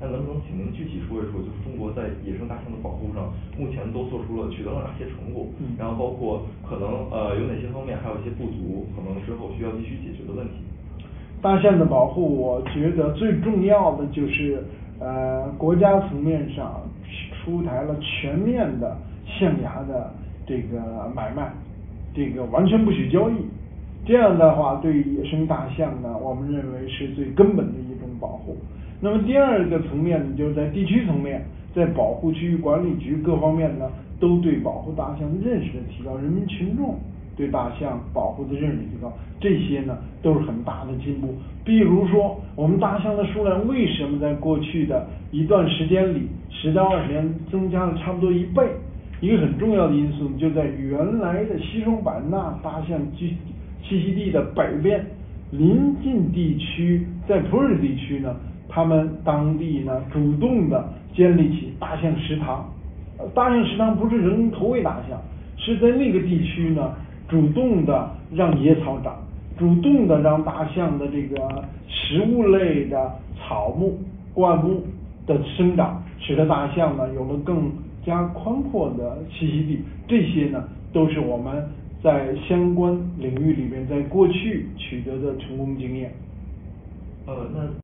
那能不能请您具体说一说，就是中国在野生大象的保护上，目前都做出了取得了哪些成果？然后包括可能呃有哪些方面还有一些不足，可能之后需要继续解决的问题。大象的保护，我觉得最重要的就是呃国家层面上出台了全面的象牙的这个买卖，这个完全不许交易。这样的话，对野生大象呢，我们认为是最根本的一种保护。那么第二个层面呢，就是在地区层面，在保护区域管理局各方面呢，都对保护大象的认识的提高，人民群众对大象保护的认识提高，这些呢都是很大的进步。比如说，我们大象的数量为什么在过去的一段时间里，十到二十年增加了差不多一倍？一个很重要的因素就在原来的西双版纳大象居栖息地的北边，临近地区在普洱地区呢，他们当地呢主动的建立起大象食堂，呃大象食堂不是人工投喂大象，是在那个地区呢主动的让野草长，主动的让大象的这个食物类的草木灌木的生长，使得大象呢有了更加宽阔的栖息地，这些呢都是我们。在相关领域里面，在过去取得的成功经验。呃，那。